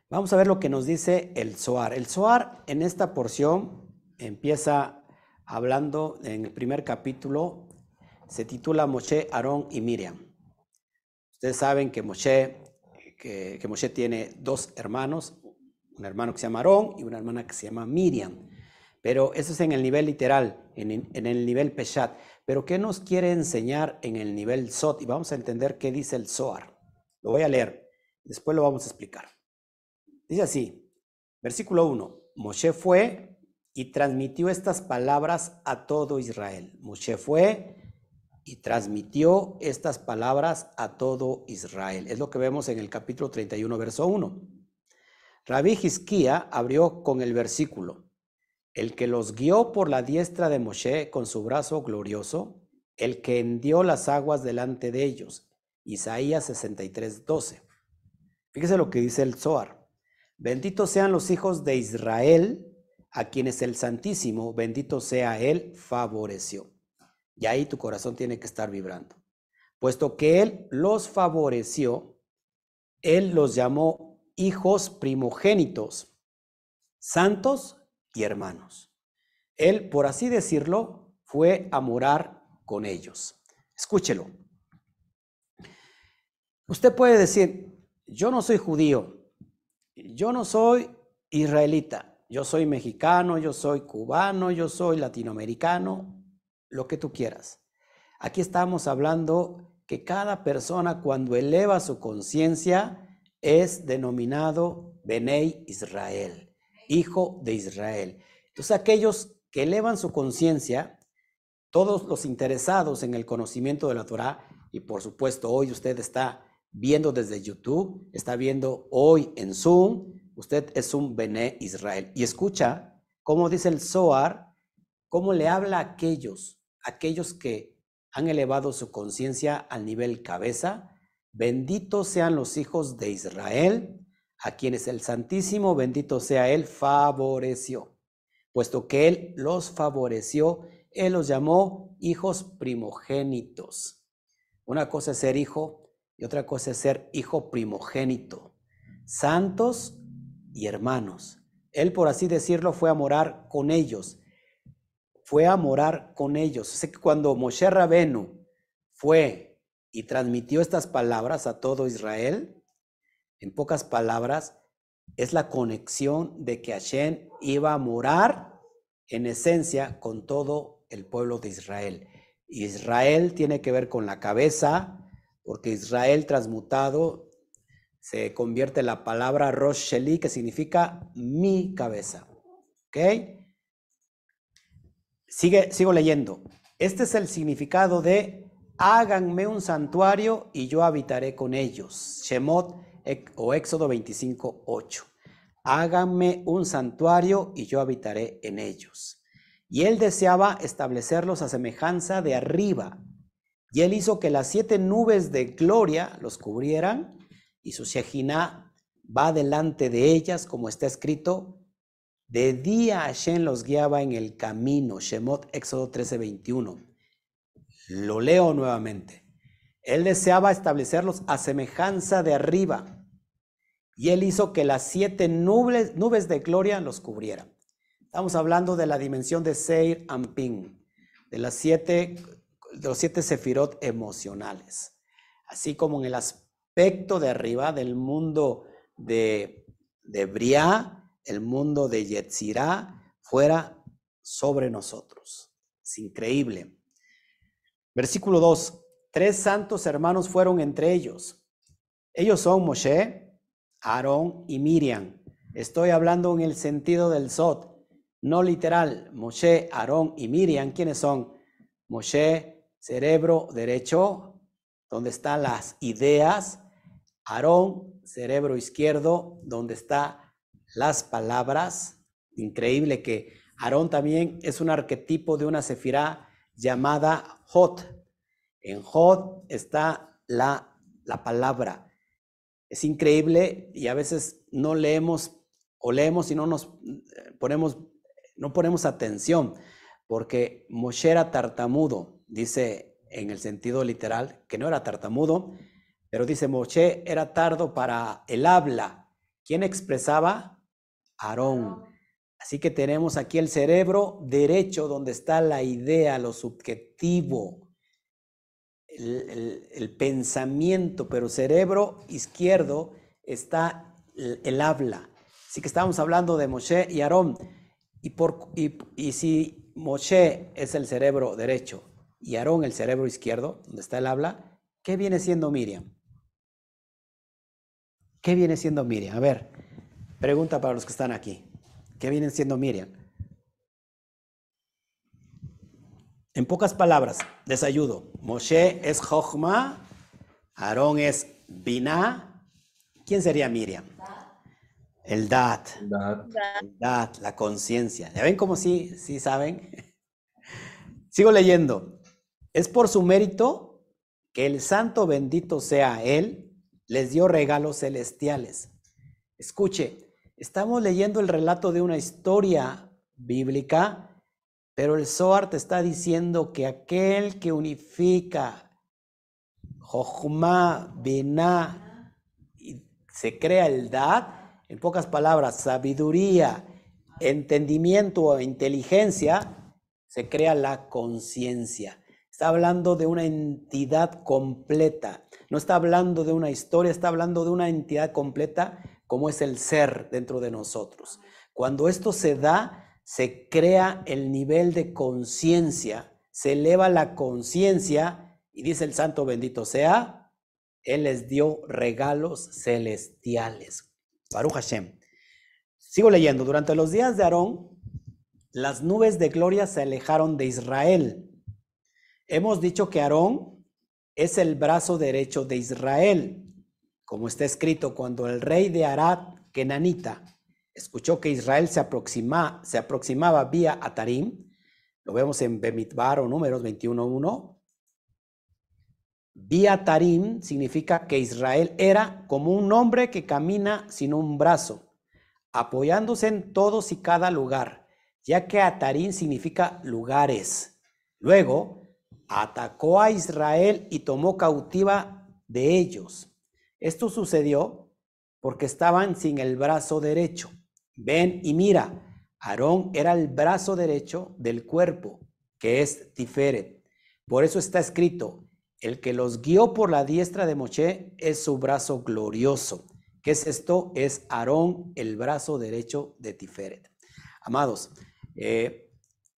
Vamos a ver lo que nos dice el Zohar. El Zohar en esta porción empieza hablando en el primer capítulo, se titula Moshe, Aarón y Miriam. Ustedes saben que Moshe que, Moshe tiene dos hermanos, un hermano que se llama Aarón y una hermana que se llama Miriam. Pero eso es en el nivel literal, en, el nivel Peshat. Pero ¿qué nos quiere enseñar en el nivel Sot? Y vamos a entender qué dice el Zohar. Lo voy a leer, después lo vamos a explicar. Dice así, versículo 1, Moshe fue y transmitió estas palabras a todo Israel. Moshe fue y transmitió estas palabras a todo Israel. Es lo que vemos en el capítulo 31, verso 1. Rabí Hisquía abrió con el versículo, el que los guió por la diestra de Moshe con su brazo glorioso, el que hendió las aguas delante de ellos. Isaías 63, 12. Fíjese lo que dice el Zohar. Benditos sean los hijos de Israel, a quienes el Santísimo, bendito sea él, favoreció. Y ahí tu corazón tiene que estar vibrando. Puesto que Él los favoreció, Él los llamó hijos primogénitos, santos y hermanos. Él, por así decirlo, fue a morar con ellos. Escúchelo. Usted puede decir, yo no soy judío, yo no soy israelita, yo soy mexicano, yo soy cubano, yo soy latinoamericano, lo que tú quieras. Aquí estamos hablando que cada persona cuando eleva su conciencia es denominado Benei Israel, hijo de Israel. Entonces aquellos que elevan su conciencia todos los interesados en el conocimiento de la Torah, y por supuesto hoy usted está viendo desde YouTube, está viendo hoy en Zoom, usted es un Bené Israel. Y escucha cómo dice el Zohar, cómo le habla a aquellos, aquellos que han elevado su conciencia al nivel cabeza. Benditos sean los hijos de Israel, a quienes el Santísimo, bendito sea Él, favoreció. Puesto que Él los favoreció, Él los llamó hijos primogénitos. Una cosa es ser hijo y otra cosa es ser hijo primogénito. Santos y hermanos. Él, por así decirlo, fue a morar con ellos. Fue a morar con ellos. Sé que cuando Moshe Rabenu fue y transmitió estas palabras a todo Israel, en pocas palabras, es la conexión de que Hashem iba a morar en esencia con todo el pueblo de Israel. Israel tiene que ver con la cabeza, porque Israel transmutado se convierte en la palabra Rosh Sheli, que significa mi cabeza. ¿Ok? Sigue, sigo leyendo. Este es el significado de háganme un santuario y yo habitaré con ellos. Shemot o Éxodo 25, 8. Háganme un santuario y yo habitaré en ellos. Y él deseaba establecerlos a semejanza de arriba. Y él hizo que las siete nubes de gloria los cubrieran y su Shejina va delante de ellas, como está escrito, de día Hashem los guiaba en el camino, Shemot Éxodo 13, 21. Lo leo nuevamente. Él deseaba establecerlos a semejanza de arriba, y él hizo que las siete nubes, de gloria los cubrieran. Estamos hablando de la dimensión de Seir Amping, de las siete, de los siete sefirot emocionales, así como en el aspecto aspecto de arriba del mundo de, de Briá, el mundo de Yetzirá, fuera sobre nosotros. Es increíble. Versículo 2. Tres santos hermanos fueron entre ellos. Ellos son Moshe, Aarón y Miriam. Estoy hablando en el sentido del Sot, no literal. Moshe, Aarón y Miriam, ¿quiénes son? Moshe, cerebro derecho, donde están las ideas, Aarón, cerebro izquierdo, donde está las palabras. Increíble que Aarón también es un arquetipo de una sefirá llamada Hot. En Hot está la, la palabra. Es increíble y a veces no leemos o leemos y no nos ponemos, no ponemos atención, porque Moshe era tartamudo, dice en el sentido literal, que no era tartamudo, pero dice, Moshe era tardo para el habla. ¿Quién expresaba? Aarón. Así que tenemos aquí el cerebro derecho donde está la idea, lo subjetivo, el, pensamiento, pero cerebro izquierdo está el, habla. Así que estamos hablando de Moshe y Aarón. Y, por, y, y si Moshe es el cerebro derecho y Aarón el cerebro izquierdo, donde está el habla, ¿qué viene siendo Miriam? ¿Qué viene siendo Miriam? A ver, pregunta para los que están aquí. ¿Qué viene siendo Miriam? En pocas palabras, les ayudo. Moshe es Jochma, Aarón es Binah. ¿Quién sería Miriam? El Dat. El Dat, la conciencia. ¿Ya ven cómo sí, sí saben? Sigo leyendo. Es por su mérito que el santo bendito sea Él les dio regalos celestiales. Escuche, estamos leyendo el relato de una historia bíblica, pero el Zohar te está diciendo que aquel que unifica Jochma, Binah, y se crea el Dad, en pocas palabras, sabiduría, entendimiento o inteligencia, se crea la conciencia. Está hablando de una entidad completa. No está hablando de una historia, está hablando de una entidad completa como es el ser dentro de nosotros. Cuando esto se da, se crea el nivel de conciencia, se eleva la conciencia y dice el santo bendito sea, Él les dio regalos celestiales. Baruch Hashem. Sigo leyendo. Durante los días de Aarón, las nubes de gloria se alejaron de Israel Hemos dicho que Aarón es el brazo derecho de Israel, como está escrito cuando el rey de Arad, Kenanita, escuchó que Israel se, aproxima, se aproximaba vía Atarim, lo vemos en Bemitbar o números 21.1. Vía Tarim significa que Israel era como un hombre que camina sin un brazo, apoyándose en todos y cada lugar, ya que Atarim significa lugares. Luego, atacó a Israel y tomó cautiva de ellos. Esto sucedió porque estaban sin el brazo derecho. Ven y mira, Aarón era el brazo derecho del cuerpo, que es Tiferet. Por eso está escrito, el que los guió por la diestra de Moshe es su brazo glorioso. ¿Qué es esto? Es Aarón, el brazo derecho de Tiferet. Amados, eh,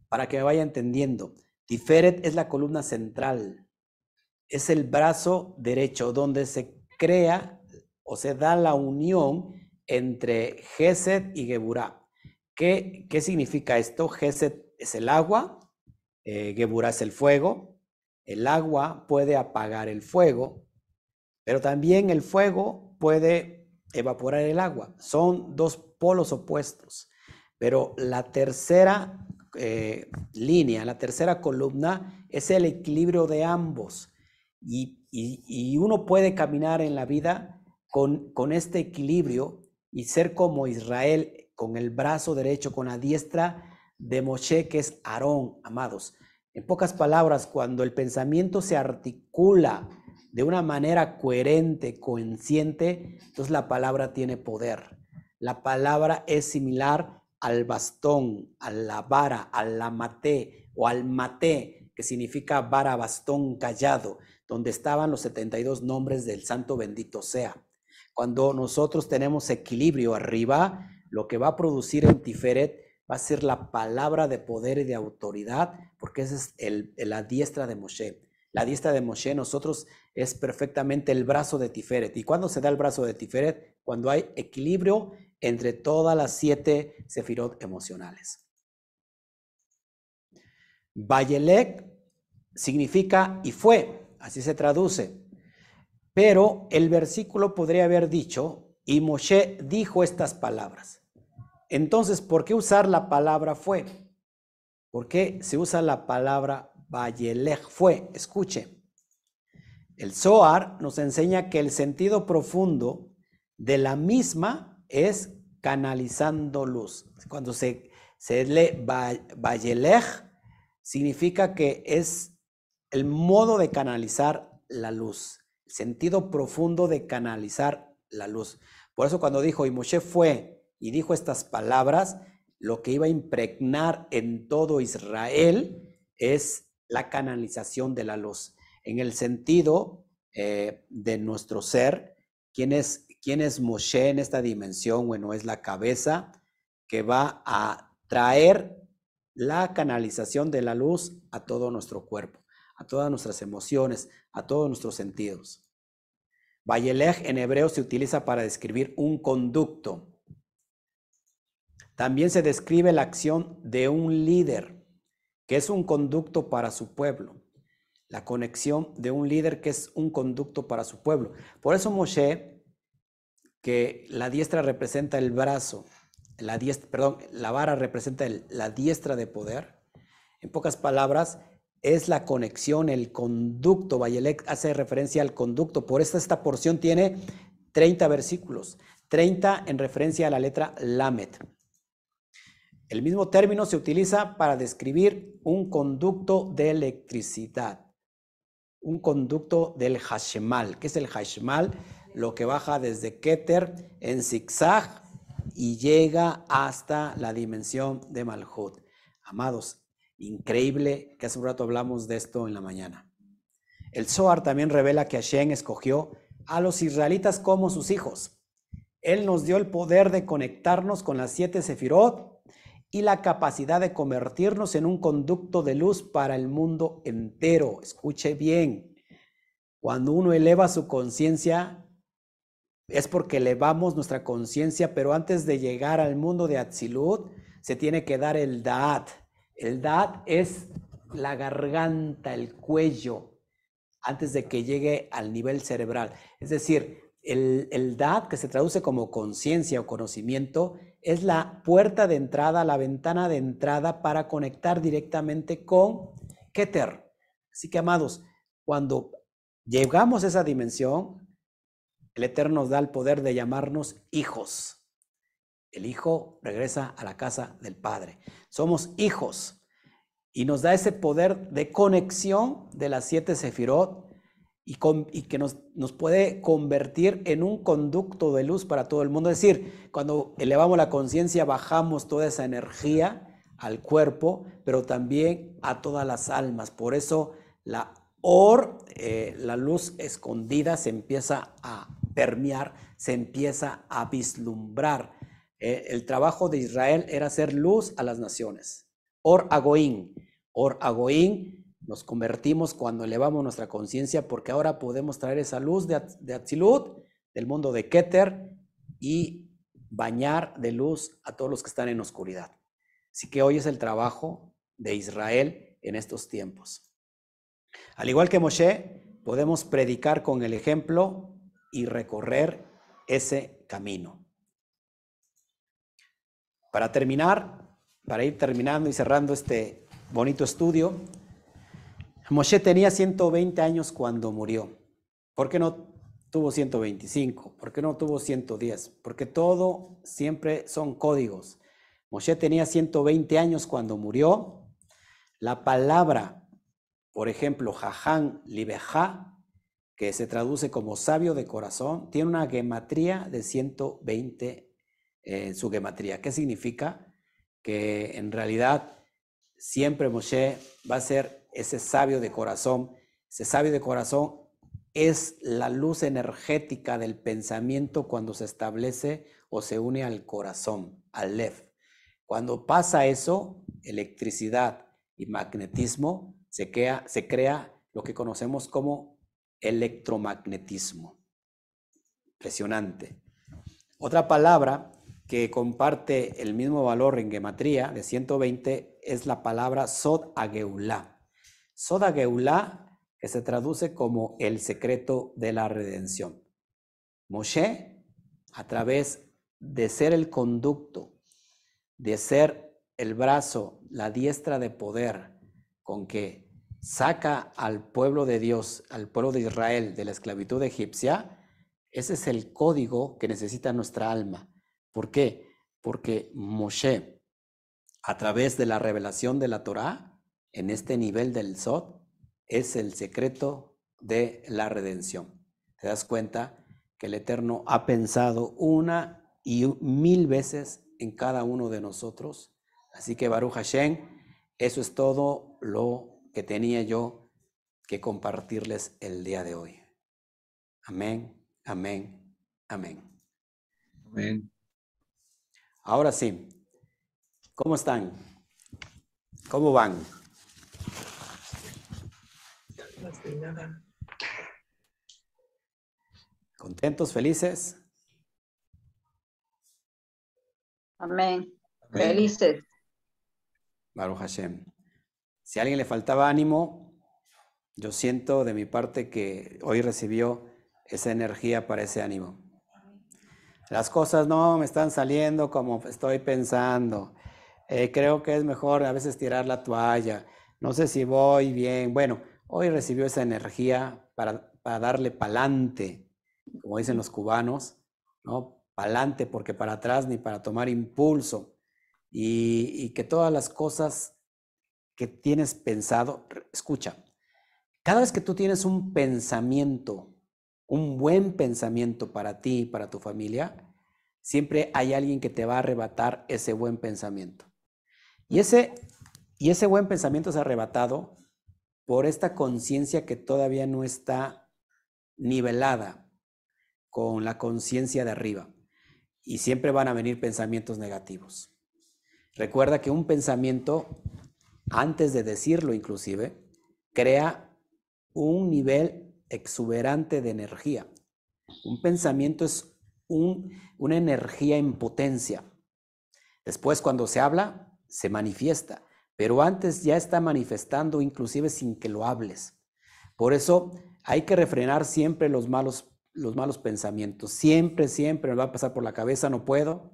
para que me vaya entendiendo, Tiferet es la columna central, es el brazo derecho donde se crea o se da la unión entre Gesed y Geburah. ¿Qué, qué significa esto? Geset es el agua, eh, Geburah es el fuego. El agua puede apagar el fuego, pero también el fuego puede evaporar el agua. Son dos polos opuestos. Pero la tercera eh, línea, la tercera columna es el equilibrio de ambos. Y, y, y uno puede caminar en la vida con, con este equilibrio y ser como Israel con el brazo derecho, con la diestra de Moshe, que es Aarón, amados. En pocas palabras, cuando el pensamiento se articula de una manera coherente, consciente, entonces la palabra tiene poder. La palabra es similar al bastón, a la vara, al la maté o al maté, que significa vara, bastón, callado, donde estaban los 72 nombres del santo bendito sea. Cuando nosotros tenemos equilibrio arriba, lo que va a producir en Tiferet va a ser la palabra de poder y de autoridad, porque esa es la diestra de Moshe. La diestra de Moshe, nosotros es perfectamente el brazo de Tiferet. ¿Y cuándo se da el brazo de Tiferet? Cuando hay equilibrio entre todas las siete sefirot emocionales. Bayelek significa y fue, así se traduce. Pero el versículo podría haber dicho, y Moshe dijo estas palabras. Entonces, ¿por qué usar la palabra fue? ¿Por qué se usa la palabra Bayelech fue? Escuche. El Zohar nos enseña que el sentido profundo de la misma es canalizando luz. Cuando se, se lee Bayelech, significa que es el modo de canalizar la luz, sentido profundo de canalizar la luz. Por eso cuando dijo, y Moshe fue y dijo estas palabras, lo que iba a impregnar en todo Israel es la canalización de la luz, en el sentido eh, de nuestro ser, ¿quién es, quién es Moshe en esta dimensión? Bueno, es la cabeza que va a traer la canalización de la luz a todo nuestro cuerpo, a todas nuestras emociones, a todos nuestros sentidos. Bayelech en hebreo se utiliza para describir un conducto, también se describe la acción de un líder, que es un conducto para su pueblo. La conexión de un líder que es un conducto para su pueblo. Por eso Moshe, que la diestra representa el brazo, la perdón, la vara representa la diestra de poder. En pocas palabras, es la conexión, el conducto. Bayelek hace referencia al conducto. Por eso esta porción tiene 30 versículos. 30 en referencia a la letra Lamet. El mismo término se utiliza para describir un conducto de electricidad, un conducto del Hashmal. ¿Qué es el Hashmal? Lo que baja desde Keter en zigzag y llega hasta la dimensión de Malhut. Amados, increíble que hace un rato hablamos de esto en la mañana. El Zohar también revela que Hashem escogió a los israelitas como sus hijos. Él nos dio el poder de conectarnos con las siete sefirot y la capacidad de convertirnos en un conducto de luz para el mundo entero. Escuche bien, cuando uno eleva su conciencia, es porque elevamos nuestra conciencia, pero antes de llegar al mundo de Atzilut, se tiene que dar el Da'at. El Da'at es la garganta, el cuello, antes de que llegue al nivel cerebral. Es decir, el, el DAD, que se traduce como conciencia o conocimiento, es la puerta de entrada, la ventana de entrada para conectar directamente con Keter. Así que, amados, cuando llegamos a esa dimensión, el Eterno nos da el poder de llamarnos hijos. El hijo regresa a la casa del Padre. Somos hijos y nos da ese poder de conexión de las siete sefirot y, que nos, nos, puede convertir en un conducto de luz para todo el mundo. Es decir, cuando elevamos la conciencia, bajamos toda esa energía al cuerpo, pero también a todas las almas. Por eso la or, eh, la luz escondida, se empieza a permear, se empieza a vislumbrar eh, el trabajo de Israel era hacer luz a las naciones. Or Agoín. Or Agoín nos convertimos cuando elevamos nuestra conciencia porque ahora podemos traer esa luz de, de Atzilut, del mundo de Keter y bañar de luz a todos los que están en oscuridad. Así que hoy es el trabajo de Israel en estos tiempos. Al igual que Moshe, podemos predicar con el ejemplo y recorrer ese camino. Para terminar, para ir terminando y cerrando este bonito estudio, Moshe tenía 120 años cuando murió. ¿Por qué no tuvo 125? ¿Por qué no tuvo 110? Porque todo siempre son códigos. Moshe tenía 120 años cuando murió. La palabra, por ejemplo, Jaján Libejá, que se traduce como sabio de corazón, tiene una gematría de 120 en su gematría. ¿Qué significa? Que en realidad siempre Moshe va a ser ese sabio de corazón. Ese sabio de corazón es la luz energética del pensamiento cuando se establece o se une al corazón, al Lev. Cuando pasa eso, electricidad y magnetismo, se crea, se crea lo que conocemos como electromagnetismo. Impresionante. Otra palabra que comparte el mismo valor en gematría de 120 es la palabra Sod Ageulá. Sod Ageulá, que se traduce como el secreto de la redención. Moshe, a través de ser el conducto, de ser el brazo, la diestra de poder con que saca al pueblo de Dios, al pueblo de Israel de la esclavitud egipcia, ese es el código que necesita nuestra alma ¿Por qué? Porque Moshe, a través de la revelación de la Torá, en este nivel del Sot, es el secreto de la redención. ¿Te das cuenta que el Eterno ha pensado una y mil veces en cada uno de nosotros? Así que Baruch Hashem, eso es todo lo que tenía yo que compartirles el día de hoy. Amén, amén, amén. Amén. Ahora sí, ¿cómo están? ¿Cómo van? ¿Contentos, felices? Amén. Felices. Baruch Hashem. Si a alguien le faltaba ánimo, yo siento de mi parte que hoy recibió esa energía para ese ánimo. Las cosas no me están saliendo como estoy pensando. Eh, creo que es mejor a veces tirar la toalla. No sé si voy bien. Bueno, hoy recibió esa energía para, para darle pa'lante, como dicen los cubanos, ¿no? Pa'lante porque para atrás ni para tomar impulso. Y, y que todas las cosas que tienes pensado, escucha, cada vez que tú tienes un pensamiento un buen pensamiento para ti y para tu familia, siempre hay alguien que te va a arrebatar ese buen pensamiento. Y ese, y ese buen pensamiento es arrebatado por esta conciencia que todavía no está nivelada con la conciencia de arriba. Y siempre van a venir pensamientos negativos. Recuerda que un pensamiento, antes de decirlo inclusive, crea un nivel exuberante de energía. Un pensamiento es una energía en potencia. Después, cuando se habla, se manifiesta, pero antes ya está manifestando inclusive sin que lo hables. Por eso hay que refrenar siempre los malos, los malos pensamientos. Siempre, siempre me va a pasar por la cabeza, no puedo.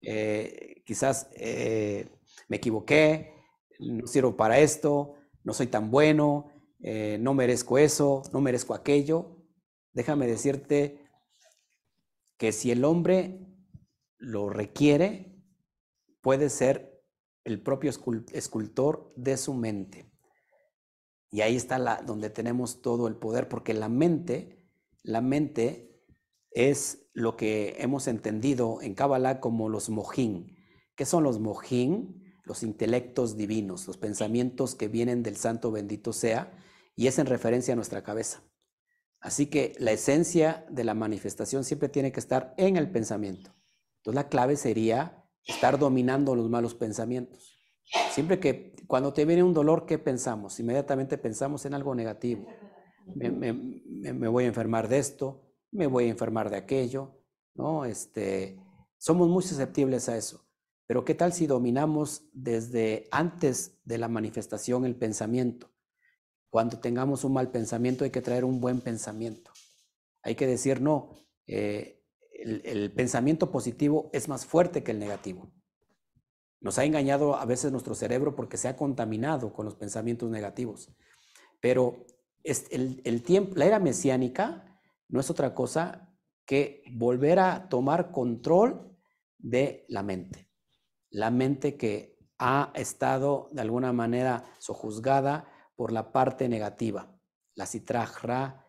Eh, quizás eh, me equivoqué, no sirvo para esto, no soy tan bueno, eh, no merezco eso, no merezco aquello. Déjame decirte que si el hombre lo requiere, puede ser el propio escultor de su mente. Y ahí está la, donde tenemos todo el poder, porque la mente, la mente es lo que hemos entendido en Kabbalah como los mojín. ¿Qué son los mojín? Los intelectos divinos, los pensamientos que vienen del santo bendito sea, y es en referencia a nuestra cabeza. Así que la esencia de la manifestación siempre tiene que estar en el pensamiento. Entonces la clave sería estar dominando los malos pensamientos. Siempre que cuando te viene un dolor, ¿qué pensamos? Inmediatamente pensamos en algo negativo. Me, voy a enfermar de esto, me voy a enfermar de aquello, ¿no? Este, somos muy susceptibles a eso. Pero ¿qué tal si dominamos desde antes de la manifestación el pensamiento? Cuando tengamos un mal pensamiento hay que traer un buen pensamiento. Hay que decir, no, eh, el, pensamiento positivo es más fuerte que el negativo. Nos ha engañado a veces nuestro cerebro porque se ha contaminado con los pensamientos negativos. Pero el, el tiempo, la era mesiánica no es otra cosa que volver a tomar control de la mente. La mente que ha estado de alguna manera sojuzgada por la parte negativa, la citrajra.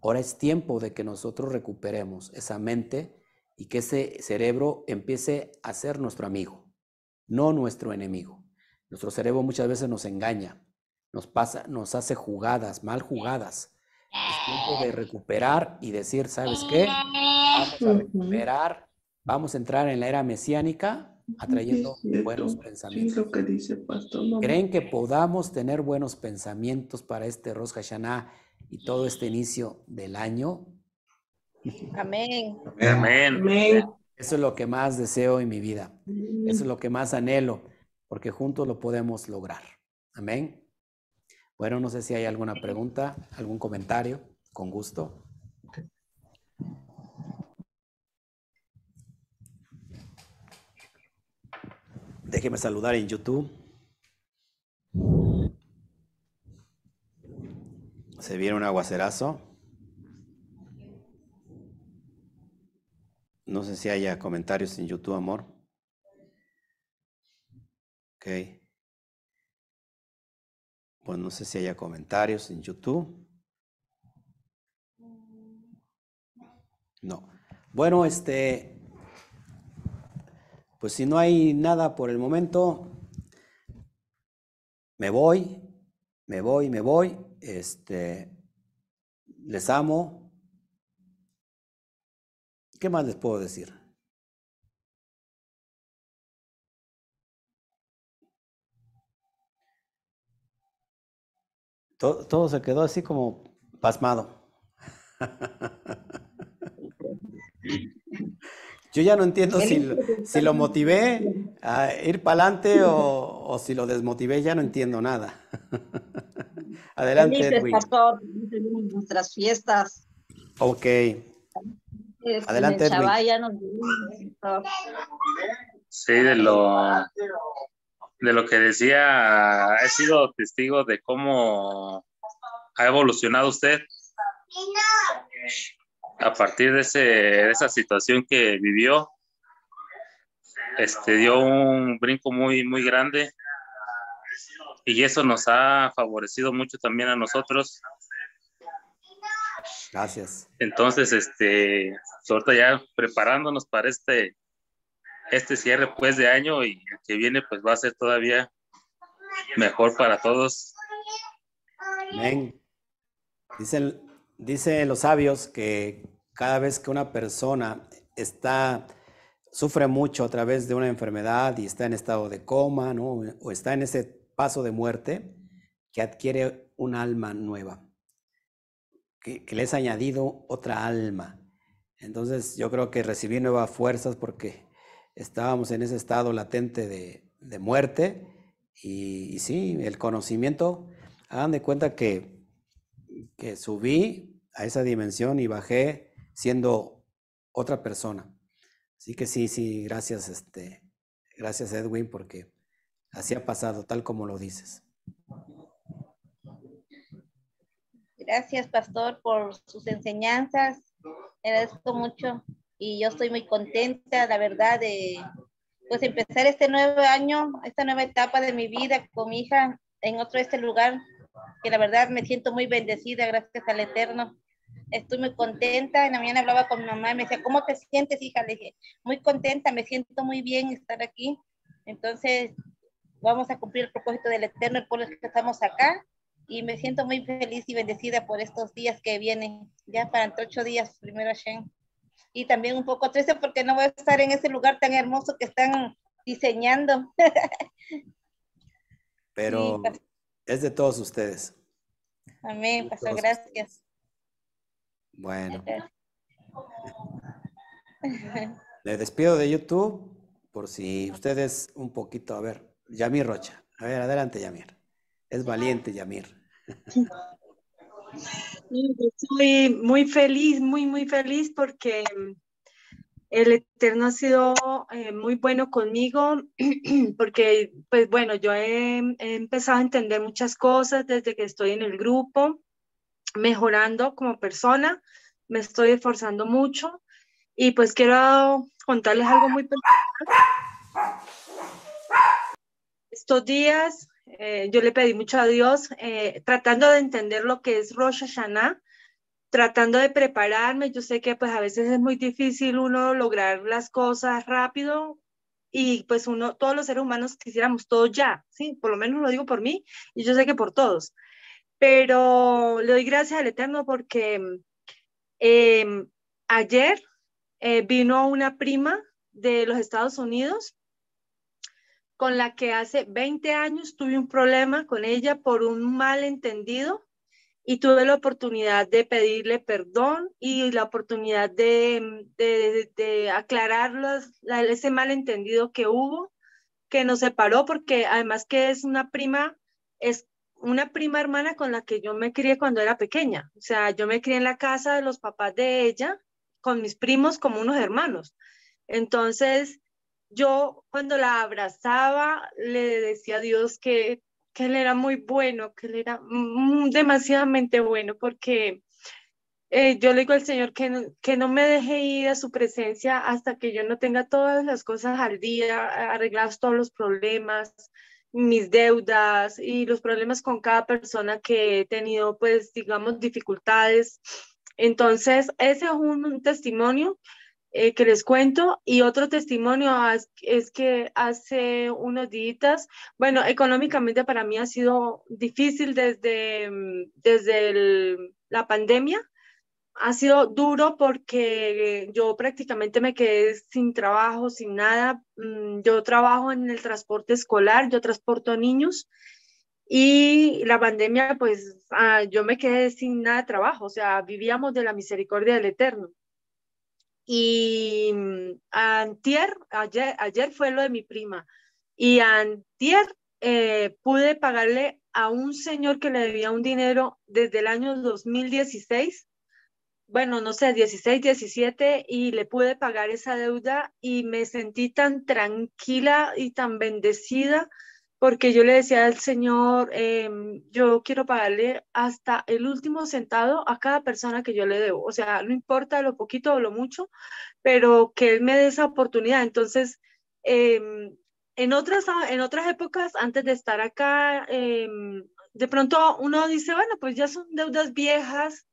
Ahora es tiempo de que nosotros recuperemos esa mente y que ese cerebro empiece a ser nuestro amigo, no nuestro enemigo. Nuestro cerebro muchas veces nos engaña, nos pasa, nos hace jugadas, mal jugadas. Es tiempo de recuperar y decir, ¿sabes qué? Vamos a recuperar, vamos a entrar en la era mesiánica atrayendo buenos pensamientos. ¿Creen que podamos tener buenos pensamientos para este Rosh Hashanah y todo este inicio del año? Amén. Amén. Eso es lo que más deseo en mi vida. Eso es lo que más anhelo, porque juntos lo podemos lograr. Amén. Bueno, no sé si hay alguna pregunta, algún comentario. Con gusto. Déjeme saludar en YouTube. Se viene un aguacerazo. No sé si haya comentarios en YouTube, amor. Ok. Pues no sé si haya comentarios en YouTube. No. Bueno, este, pues si no hay nada por el momento, me voy, me voy, me voy. Este, les amo. ¿Qué más les puedo decir? Todo, todo se quedó así como pasmado. Yo ya no entiendo si, si lo motivé a ir para adelante o, si lo desmotivé, ya no entiendo nada. Adelante, Edwin. Pastor, nuestras fiestas. Ok. Adelante, Edwin. Sí, de lo, de lo que decía, he sido testigo de cómo ha evolucionado usted a partir de, ese, de esa situación que vivió, este, dio un brinco muy, muy grande y eso nos ha favorecido mucho también a nosotros. Gracias. Entonces, este, ahorita ya preparándonos para este, este cierre pues de año y el que viene pues va a ser todavía mejor para todos. Amén. Dicen, Dice los sabios que cada vez que una persona está, sufre mucho a través de una enfermedad y está en estado de coma. O está en ese paso de muerte, que adquiere un alma nueva, que, que le es añadido otra alma. Entonces yo creo que recibí nuevas fuerzas porque estábamos en ese estado latente de, de muerte Y, y sí, el conocimiento, hagan de cuenta que, que subí a esa dimensión y bajé siendo otra persona. Así que sí, sí, gracias, este, gracias Edwin, porque así ha pasado, tal como lo dices. Gracias, pastor, por sus enseñanzas. Agradezco mucho y yo estoy muy contenta, la verdad, de pues empezar este nuevo año, esta nueva etapa de mi vida con mi hija en otro este lugar, que la verdad me siento muy bendecida, gracias al Eterno. Estoy muy contenta. En la mañana hablaba con mi mamá y me decía, ¿cómo te sientes, hija? Le dije, muy contenta, me siento muy bien estar aquí. Entonces, vamos a cumplir el propósito del Eterno, por el que estamos acá y me siento muy feliz y bendecida por estos días que vienen, ya para entre ocho días, primero Shen. Y también un poco triste porque no voy a estar en ese lugar tan hermoso que están diseñando. Pero es de todos ustedes. Amén, pastor, gracias. Bueno. Le despido de YouTube por si ustedes un poquito, a ver, Yamir Rocha. A ver, adelante, Yamir. Es valiente, Yamir. Estoy muy feliz, muy, muy feliz porque el Eterno ha sido eh, muy bueno conmigo, porque, pues bueno, yo he, he, empezado a entender muchas cosas desde que estoy en el grupo, mejorando como persona, me estoy esforzando mucho y pues quiero contarles algo muy personal. Estos días eh, yo le pedí mucho a Dios, eh, tratando de entender lo que es Rosh Hashanah, tratando de prepararme. Yo sé que pues a veces es muy difícil uno lograr las cosas rápido y pues uno, todos los seres humanos quisiéramos todo ya, sí, por lo menos lo digo por mí y yo sé que por todos. Pero le doy gracias al Eterno porque em, ayer eh, vino una prima de los Estados Unidos con la que hace 20 años tuve un problema con ella por un malentendido y tuve la oportunidad de pedirle perdón y la oportunidad de, de, de aclarar los, ese malentendido que hubo, que nos separó, porque además que es una prima, es una prima hermana con la que yo me crié cuando era pequeña. O sea, yo me crié en la casa de los papás de ella, con mis primos como unos hermanos. Entonces, yo cuando la abrazaba le decía a Dios que, que él era muy bueno, que él era demasiadamente bueno, porque eh, yo le digo al Señor que no, que no me deje ir a su presencia hasta que yo no tenga todas las cosas al día, arreglados todos los problemas, mis deudas y los problemas con cada persona que he tenido, pues, digamos, dificultades. Entonces, ese es un testimonio eh, que les cuento. Y otro testimonio es, que hace unos días, bueno, económicamente para mí ha sido difícil desde, mm, desde la pandemia. Ha sido duro porque yo prácticamente me quedé sin trabajo, sin nada. Mm, yo trabajo en el transporte escolar, yo transporto niños y la pandemia, pues ah, yo me quedé sin nada de trabajo, o sea, vivíamos de la misericordia del Eterno. Y mm, antier, ayer, ayer fue lo de mi prima. Y antier eh, pude pagarle a un señor que le debía un dinero desde el año 2016, bueno, no sé, 16, 17, y le pude pagar esa deuda y me sentí tan tranquila y tan bendecida porque yo le decía al Señor, em, yo quiero pagarle hasta el último centavo a cada persona que yo le debo. O sea, no importa lo poquito o lo mucho, pero que Él me dé esa oportunidad. Entonces, em, en, otras, en otras épocas, antes de estar acá, em, de pronto uno dice, bueno, pues ya son deudas viejas,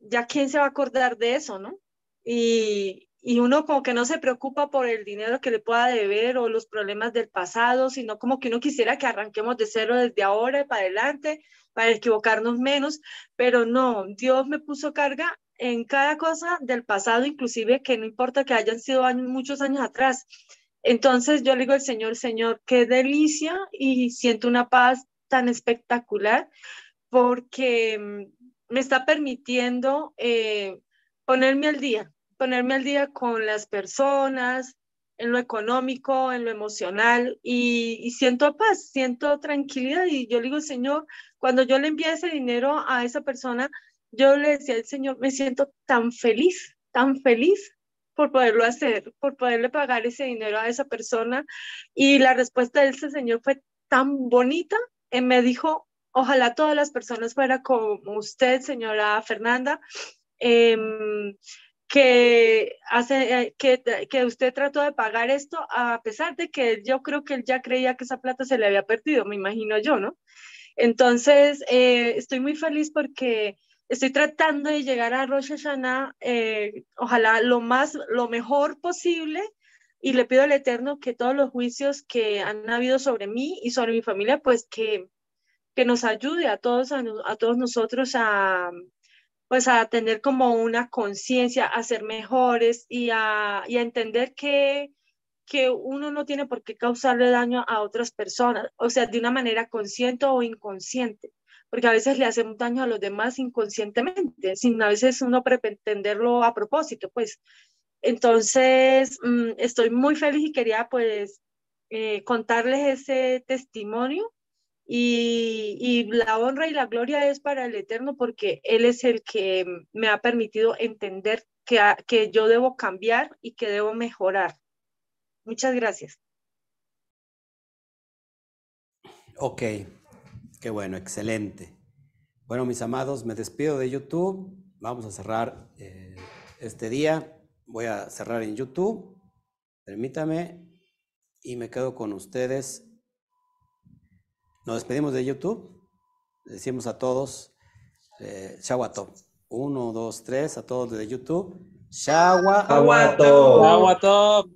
ya quién se va a acordar de eso, ¿no? Y, y uno como que no se preocupa por el dinero que le pueda deber o los problemas del pasado, sino como que uno quisiera que arranquemos de cero desde ahora para adelante, para equivocarnos menos, pero no, Dios me puso carga en cada cosa del pasado, inclusive que no importa que hayan sido muchos años atrás. Entonces yo le digo al Señor, Señor, qué delicia y siento una paz tan espectacular porque mm, me está permitiendo eh, ponerme al día, ponerme al día con las personas, en lo económico, en lo emocional y, y, siento paz, siento tranquilidad y yo le digo, Señor, cuando yo le envié ese dinero a esa persona, yo le decía al Señor, me siento tan feliz, tan feliz por poderlo hacer, por poderle pagar ese dinero a esa persona. Y la respuesta de ese señor fue tan bonita. y me dijo, ojalá todas las personas fueran como usted, señora Fernanda. Eh, que hace eh, que, que usted trató de pagar esto a pesar de que yo creo que él ya creía que esa plata se le había perdido, me imagino yo, ¿no? Entonces, eh, estoy muy feliz porque estoy tratando de llegar a Rosh Hashanah, eh, ojalá lo más, lo mejor posible, y le pido al Eterno que todos los juicios que han habido sobre mí y sobre mi familia, pues que, que nos ayude a todos, a, a todos nosotros a, pues a tener como una conciencia, a ser mejores y a, y a entender que, que uno no tiene por qué causarle daño a otras personas, o sea, de una manera consciente o inconsciente, porque a veces le hacemos daño a los demás inconscientemente, sin a veces uno pretenderlo a propósito, pues. Entonces, mmm, estoy muy feliz y quería pues eh, contarles ese testimonio y, la honra y la gloria es para el Eterno porque Él es el que me ha permitido entender que, que yo debo cambiar y que debo mejorar. Muchas gracias. Ok, qué bueno, excelente. Bueno, mis amados, me despido de YouTube. Vamos a cerrar eh, este día. Voy a cerrar en YouTube. Permítame. Y me quedo con ustedes nos despedimos de YouTube. Decimos a todos, eh, Shawato. Uno, dos, tres, a todos de YouTube. Shawato. Shawato. Shawato.